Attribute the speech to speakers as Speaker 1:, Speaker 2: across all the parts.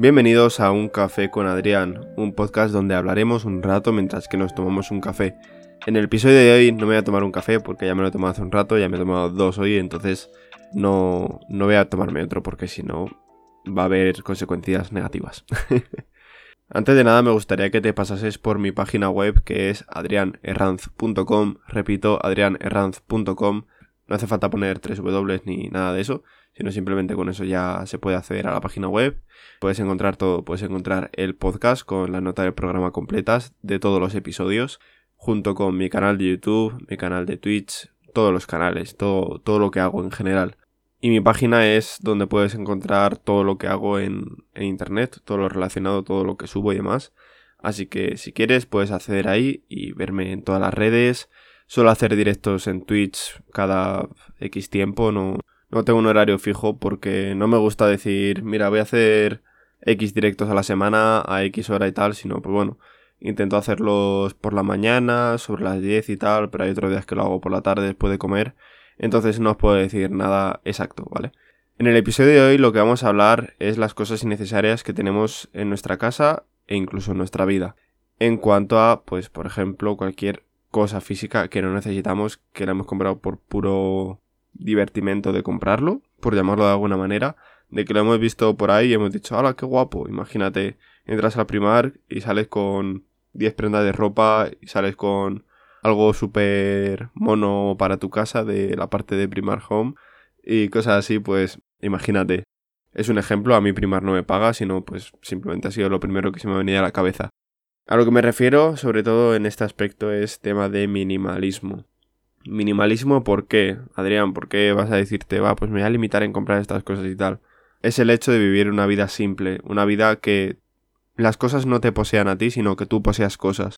Speaker 1: Bienvenidos a Un Café con Adrián, un podcast donde hablaremos un rato mientras que nos tomamos un café. En el episodio de hoy no me voy a tomar un café porque ya me lo he tomado hace un rato, ya me he tomado dos hoy, entonces no, no voy a tomarme otro porque si no va a haber consecuencias negativas. Antes de nada me gustaría que te pasases por mi página web que es adrianerranz.com, repito, adrianerranz.com, no hace falta poner tres W ni nada de eso, sino simplemente con eso ya se puede acceder a la página web. Puedes encontrar todo, puedes encontrar el podcast con las notas del programa completas de todos los episodios, junto con mi canal de YouTube, mi canal de Twitch, todos los canales, todo, todo lo que hago en general. Y mi página es donde puedes encontrar todo lo que hago en, en internet, todo lo relacionado, todo lo que subo y demás. Así que si quieres puedes acceder ahí y verme en todas las redes. Suelo hacer directos en Twitch cada X tiempo, no, no tengo un horario fijo porque no me gusta decir, mira, voy a hacer X directos a la semana a X hora y tal, sino pues bueno, intento hacerlos por la mañana, sobre las 10 y tal, pero hay otros días que lo hago por la tarde después de comer, entonces no os puedo decir nada exacto, ¿vale? En el episodio de hoy lo que vamos a hablar es las cosas innecesarias que tenemos en nuestra casa e incluso en nuestra vida. En cuanto a, pues, por ejemplo, cualquier cosa física que no necesitamos, que la hemos comprado por puro divertimento de comprarlo, por llamarlo de alguna manera, de que lo hemos visto por ahí y hemos dicho, ¡hala, qué guapo! Imagínate, entras al primar y sales con 10 prendas de ropa y sales con algo súper mono para tu casa de la parte de Primar Home y cosas así, pues imagínate. Es un ejemplo, a mí Primar no me paga, sino pues simplemente ha sido lo primero que se me venía a la cabeza. A lo que me refiero, sobre todo en este aspecto, es tema de minimalismo. Minimalismo, ¿por qué? Adrián, ¿por qué vas a decirte, va, pues me voy a limitar en comprar estas cosas y tal? Es el hecho de vivir una vida simple, una vida que las cosas no te posean a ti, sino que tú poseas cosas.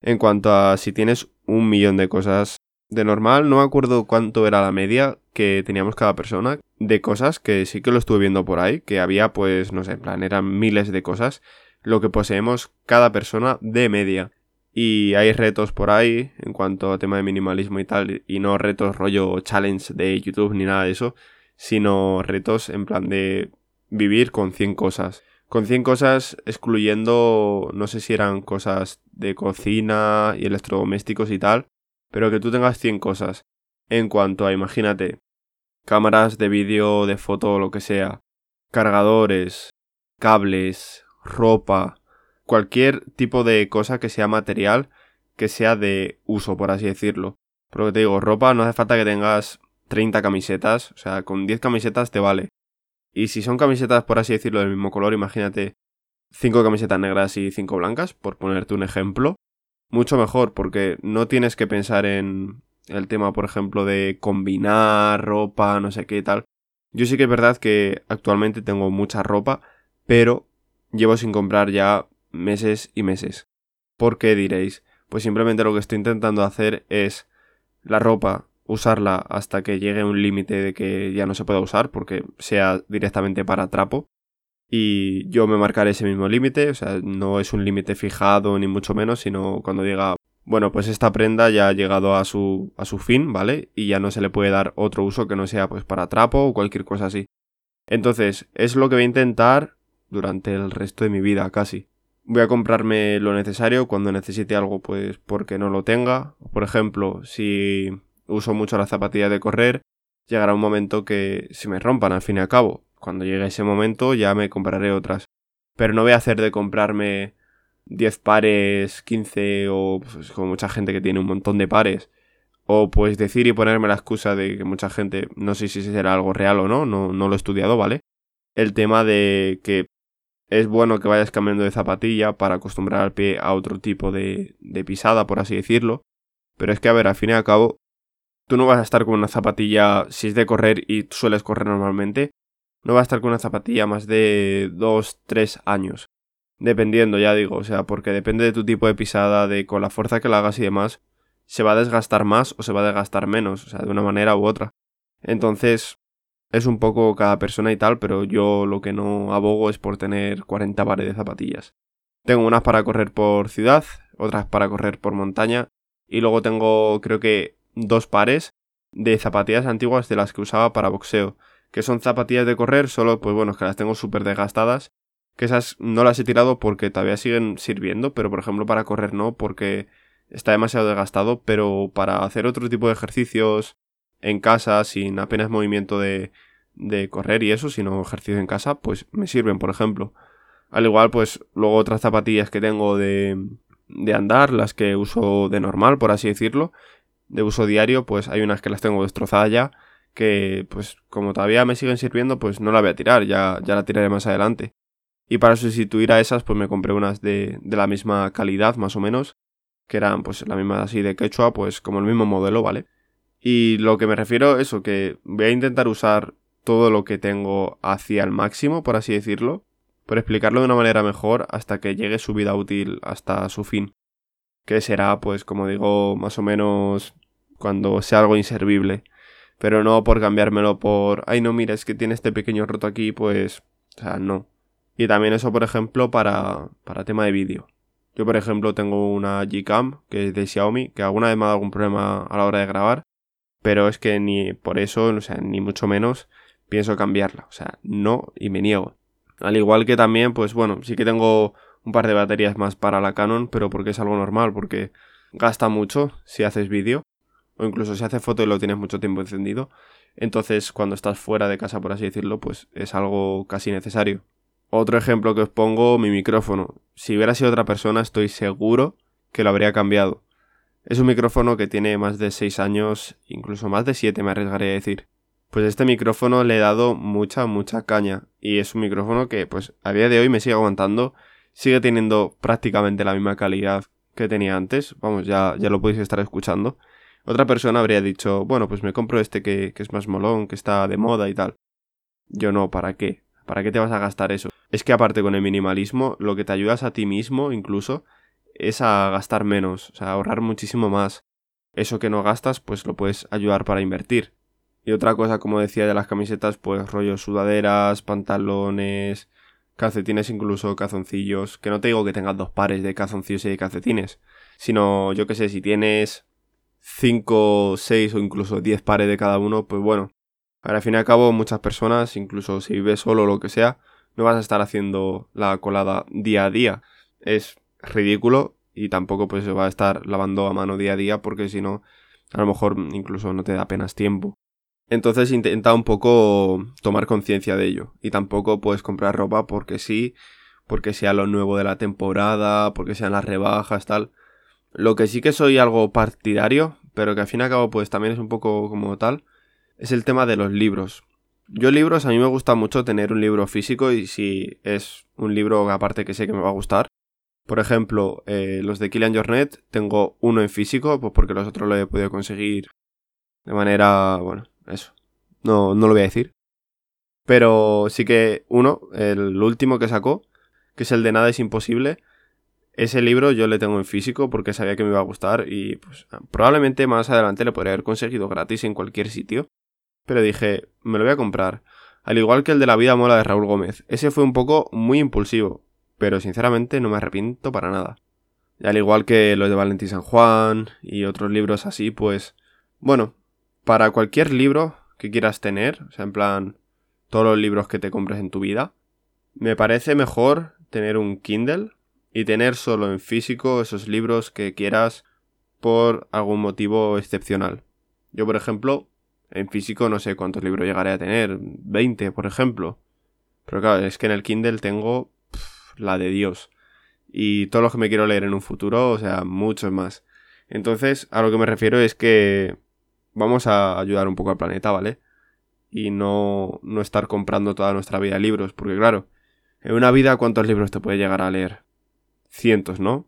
Speaker 1: En cuanto a si tienes un millón de cosas de normal, no me acuerdo cuánto era la media que teníamos cada persona de cosas que sí que lo estuve viendo por ahí, que había pues, no sé, en plan, eran miles de cosas, lo que poseemos cada persona de media. Y hay retos por ahí en cuanto a tema de minimalismo y tal, y no retos rollo challenge de YouTube ni nada de eso, sino retos en plan de vivir con 100 cosas. Con 100 cosas excluyendo, no sé si eran cosas de cocina y electrodomésticos y tal, pero que tú tengas 100 cosas. En cuanto a, imagínate, cámaras de vídeo, de foto, lo que sea, cargadores, cables, ropa, cualquier tipo de cosa que sea material, que sea de uso, por así decirlo. Porque te digo, ropa no hace falta que tengas 30 camisetas, o sea, con 10 camisetas te vale. Y si son camisetas, por así decirlo, del mismo color, imagínate 5 camisetas negras y 5 blancas, por ponerte un ejemplo, mucho mejor, porque no tienes que pensar en el tema, por ejemplo, de combinar ropa, no sé qué tal. Yo sí que es verdad que actualmente tengo mucha ropa, pero llevo sin comprar ya meses y meses. ¿Por qué diréis? Pues simplemente lo que estoy intentando hacer es la ropa usarla hasta que llegue un límite de que ya no se pueda usar porque sea directamente para trapo y yo me marcaré ese mismo límite, o sea, no es un límite fijado ni mucho menos, sino cuando diga, bueno, pues esta prenda ya ha llegado a su, a su fin, ¿vale? Y ya no se le puede dar otro uso que no sea pues para trapo o cualquier cosa así. Entonces, es lo que voy a intentar durante el resto de mi vida casi voy a comprarme lo necesario cuando necesite algo, pues porque no lo tenga. Por ejemplo, si uso mucho las zapatillas de correr, llegará un momento que se me rompan al fin y al cabo. Cuando llegue ese momento ya me compraré otras. Pero no voy a hacer de comprarme 10 pares, 15 o pues, como mucha gente que tiene un montón de pares. O pues decir y ponerme la excusa de que mucha gente, no sé si será algo real o no, no, no lo he estudiado, ¿vale? El tema de que es bueno que vayas cambiando de zapatilla para acostumbrar al pie a otro tipo de, de pisada, por así decirlo. Pero es que, a ver, al fin y al cabo, tú no vas a estar con una zapatilla, si es de correr y sueles correr normalmente, no vas a estar con una zapatilla más de 2, 3 años. Dependiendo, ya digo, o sea, porque depende de tu tipo de pisada, de con la fuerza que la hagas y demás, se va a desgastar más o se va a desgastar menos, o sea, de una manera u otra. Entonces, es un poco cada persona y tal, pero yo lo que no abogo es por tener 40 pares de zapatillas. Tengo unas para correr por ciudad, otras para correr por montaña, y luego tengo creo que dos pares de zapatillas antiguas de las que usaba para boxeo, que son zapatillas de correr, solo pues bueno, que las tengo súper desgastadas, Que esas no las he tirado porque todavía siguen sirviendo, pero por ejemplo para correr no, porque está demasiado desgastado, pero para hacer otro tipo de ejercicios en casa, sin apenas movimiento de, de correr y eso, sino ejercicio en casa, pues me sirven, por ejemplo. Al igual, pues luego otras zapatillas que tengo de, de andar, las que uso de normal, por así decirlo, de uso diario, pues hay unas que las tengo destrozadas ya, que pues como todavía me siguen sirviendo, pues no la voy a tirar, ya, ya la tiraré más adelante. Y para sustituir a esas, pues me compré unas de, de la misma calidad, más o menos, que eran pues la misma así de quechua, pues como el mismo modelo, ¿vale? Y lo que me refiero, eso, que voy a intentar usar todo lo que tengo hacia el máximo, por así decirlo, por explicarlo de una manera mejor hasta que llegue su vida útil hasta su fin. Que será, pues, como digo, más o menos cuando sea algo inservible. Pero no por cambiármelo por, ay no, mira, es que tiene este pequeño roto aquí, pues, o sea, no. Y también eso, por ejemplo, para, para tema de vídeo. Yo, por ejemplo, tengo una Gcam, que es de Xiaomi, que alguna vez me ha dado algún problema a la hora de grabar, pero es que ni por eso, o sea, ni mucho menos, pienso cambiarla. O sea, no y me niego. Al igual que también, pues bueno, sí que tengo un par de baterías más para la Canon, pero porque es algo normal, porque gasta mucho si haces vídeo, o incluso si haces foto y lo tienes mucho tiempo encendido. Entonces, cuando estás fuera de casa, por así decirlo, pues es algo casi necesario. Otro ejemplo que os pongo, mi micrófono. Si hubiera sido otra persona, estoy seguro que lo habría cambiado. Es un micrófono que tiene más de 6 años, incluso más de 7 me arriesgaría a decir. Pues este micrófono le he dado mucha, mucha caña. Y es un micrófono que, pues, a día de hoy me sigue aguantando. Sigue teniendo prácticamente la misma calidad que tenía antes. Vamos, ya, ya lo podéis estar escuchando. Otra persona habría dicho, bueno, pues me compro este que es más molón, que está de moda y tal. Yo no, ¿para qué? ¿Para qué te vas a gastar eso? Es que aparte con el minimalismo, lo que te ayudas a ti mismo incluso es a gastar menos, o sea, a ahorrar muchísimo más. Eso que no gastas, pues lo puedes ayudar para invertir. Y otra cosa, como decía, de las camisetas, pues rollo sudaderas, pantalones, calcetines, incluso calzoncillos. Que no te digo que tengas dos pares de calzoncillos y de calcetines, sino yo que sé, si tienes 5, 6 o incluso 10 pares de cada uno, pues bueno. Al fin y al cabo, muchas personas, incluso si vives solo o lo que sea, no vas a estar haciendo la colada día a día. Es ridículo y tampoco pues se va a estar lavando a mano día a día porque si no, a lo mejor incluso no te da apenas tiempo. Entonces intenta un poco tomar conciencia de ello y tampoco puedes comprar ropa porque sí, porque sea lo nuevo de la temporada, porque sean las rebajas, tal. Lo que sí que soy algo partidario, pero que al fin y al cabo pues también es un poco como tal, es el tema de los libros. Yo libros, a mí me gusta mucho tener un libro físico y si es un libro aparte que sé que me va a gustar. Por ejemplo, eh, los de Killian Jornet tengo uno en físico, pues porque los otros lo he podido conseguir de manera, bueno, eso. No, no lo voy a decir. Pero sí que uno, el último que sacó, que es el de Nada es Imposible, ese libro yo le tengo en físico porque sabía que me iba a gustar y pues probablemente más adelante le podría haber conseguido gratis en cualquier sitio. Pero dije, me lo voy a comprar. Al igual que el de La vida mola de Raúl Gómez. Ese fue un poco muy impulsivo, pero sinceramente no me arrepiento para nada. Y al igual que los de Valentín San Juan y otros libros así, pues bueno, para cualquier libro que quieras tener, o sea, en plan todos los libros que te compres en tu vida, me parece mejor tener un Kindle y tener solo en físico esos libros que quieras por algún motivo excepcional. Yo, por ejemplo, en físico no sé cuántos libros llegaré a tener, 20 por ejemplo. Pero claro, es que en el Kindle tengo la de Dios. Y todo lo que me quiero leer en un futuro, o sea, muchos más. Entonces, a lo que me refiero es que vamos a ayudar un poco al planeta, ¿vale? Y no, no estar comprando toda nuestra vida libros, porque claro, en una vida, ¿cuántos libros te puede llegar a leer? Cientos, ¿no?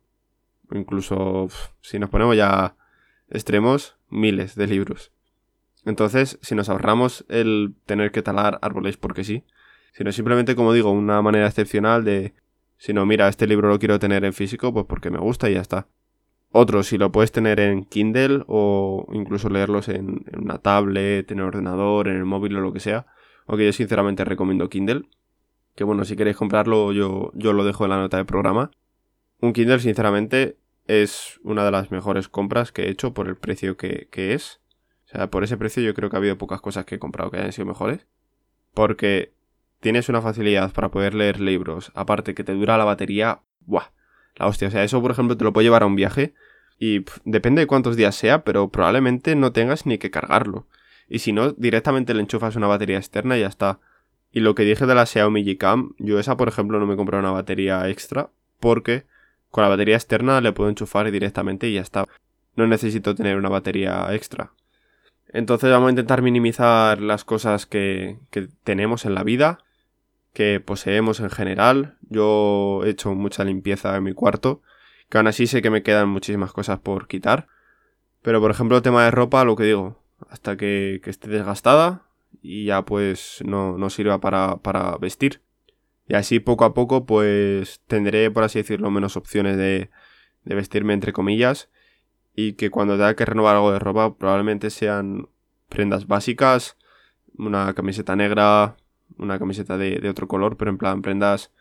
Speaker 1: Incluso, si nos ponemos ya extremos, miles de libros. Entonces, si nos ahorramos el tener que talar árboles porque sí, sino simplemente, como digo, una manera excepcional de, si no, mira, este libro lo quiero tener en físico, pues porque me gusta y ya está. Otro, si lo puedes tener en Kindle o incluso leerlos en, una tablet, en el ordenador, en el móvil o lo que sea. Aunque yo sinceramente recomiendo Kindle. Que bueno, si queréis comprarlo, yo, yo lo dejo en la nota de programa. Un Kindle, sinceramente, es una de las mejores compras que he hecho por el precio que, que es por ese precio yo creo que ha habido pocas cosas que he comprado que hayan sido mejores. Porque tienes una facilidad para poder leer libros, aparte que te dura la batería, ¡buah! La hostia, o sea, eso por ejemplo te lo puede llevar a un viaje y depende de cuántos días sea, pero probablemente no tengas ni que cargarlo. Y si no, directamente le enchufas una batería externa y ya está. Y lo que dije de la Xiaomi yo esa por ejemplo no me compré una batería extra porque con la batería externa le puedo enchufar directamente y ya está. No necesito tener una batería extra. Entonces vamos a intentar minimizar las cosas que, que tenemos en la vida, que poseemos en general. Yo he hecho mucha limpieza en mi cuarto, que aún así sé que me quedan muchísimas cosas por quitar. Pero por ejemplo el tema de ropa, lo que digo, hasta que, que esté desgastada y ya pues no, sirva para, para vestir. Y así poco a poco pues tendré, por así decirlo, menos opciones de, de vestirme entre comillas. Y que cuando tenga que renovar algo de ropa probablemente sean prendas básicas, una camiseta negra, una camiseta de, otro color, pero en plan prendas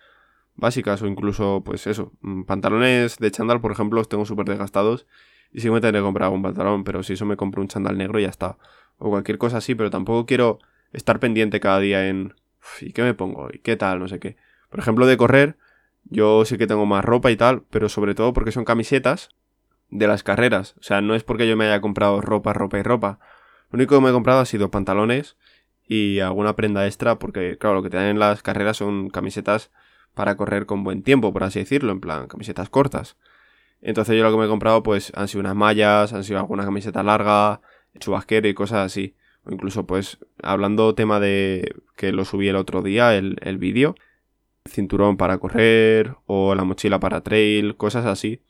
Speaker 1: básicas o incluso pues eso, mm, pantalones de chándal por ejemplo los tengo súper desgastados y sí me tendré que comprar un pantalón, pero si eso me compro un chándal negro y ya está. O cualquier cosa así, pero tampoco quiero estar pendiente cada día en ¿y qué me pongo? ¿y qué tal? No sé qué. Por ejemplo, de correr, yo sí que tengo más ropa y tal, pero sobre todo porque son camisetas de las carreras. O sea, no es porque yo me haya comprado ropa, ropa y ropa. Lo único que me he comprado ha sido pantalones y alguna prenda extra, porque claro, lo que te dan en las carreras son camisetas para correr con buen tiempo, por así decirlo, en plan, camisetas cortas. Entonces yo lo que me he comprado pues han sido unas mallas, han sido alguna camiseta larga, chubasquero y cosas así. O incluso pues hablando tema de que lo subí el otro día, el, el vídeo, cinturón para correr o la mochila para trail, cosas así.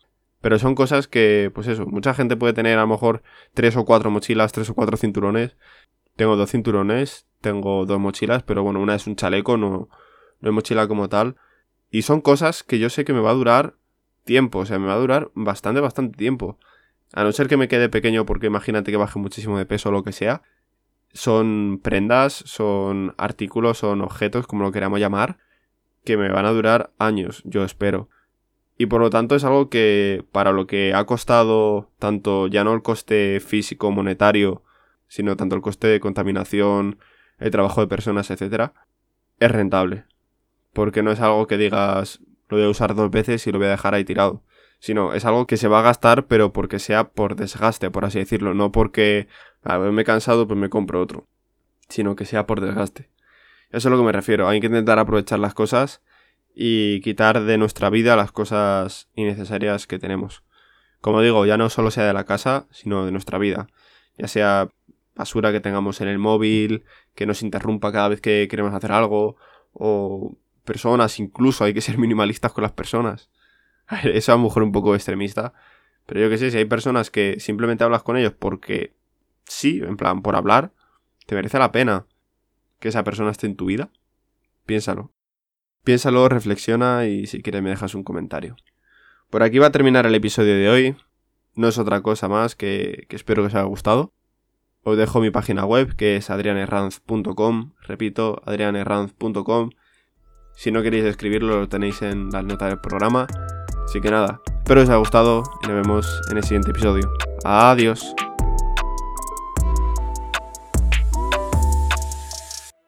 Speaker 1: Pero son cosas que, pues eso, mucha gente puede tener a lo mejor tres o cuatro mochilas, tres o cuatro cinturones. Tengo dos cinturones, tengo dos mochilas, pero bueno, una es un chaleco, no, no es mochila como tal. Y son cosas que yo sé que me va a durar tiempo, o sea, me va a durar bastante, bastante tiempo. A no ser que me quede pequeño porque imagínate que baje muchísimo de peso o lo que sea. Son prendas, son artículos, son objetos, como lo queramos llamar, que me van a durar años, yo espero. Y por lo tanto es algo que para lo que ha costado tanto ya no el coste físico monetario, sino tanto el coste de contaminación, el trabajo de personas, etcétera, es rentable. Porque no es algo que digas, lo voy a usar dos veces y lo voy a dejar ahí tirado. Sino es algo que se va a gastar, pero porque sea por desgaste, por así decirlo. No porque a me he cansado, pues me compro otro. Sino que sea por desgaste. Eso es a lo que me refiero. Hay que intentar aprovechar las cosas y quitar de nuestra vida las cosas innecesarias que tenemos. Como digo, ya no solo sea de la casa, sino de nuestra vida. Ya sea basura que tengamos en el móvil, que nos interrumpa cada vez que queremos hacer algo, o personas, incluso hay que ser minimalistas con las personas. eso a lo mejor un poco extremista. Pero yo que sé, si hay personas que simplemente hablas con ellos porque sí, en plan, por hablar, te merece la pena que esa persona esté en tu vida. Piénsalo. Piénsalo, reflexiona y si quieres me dejas un comentario. Por aquí va a terminar el episodio de hoy. No es otra cosa más que, que espero que os haya gustado. Os dejo mi página web que es adrianerranz.com. Repito, adrianerranz.com si no queréis escribirlo, lo tenéis en la nota del programa. Así que nada, espero que os haya gustado y nos vemos en el siguiente episodio. Adiós.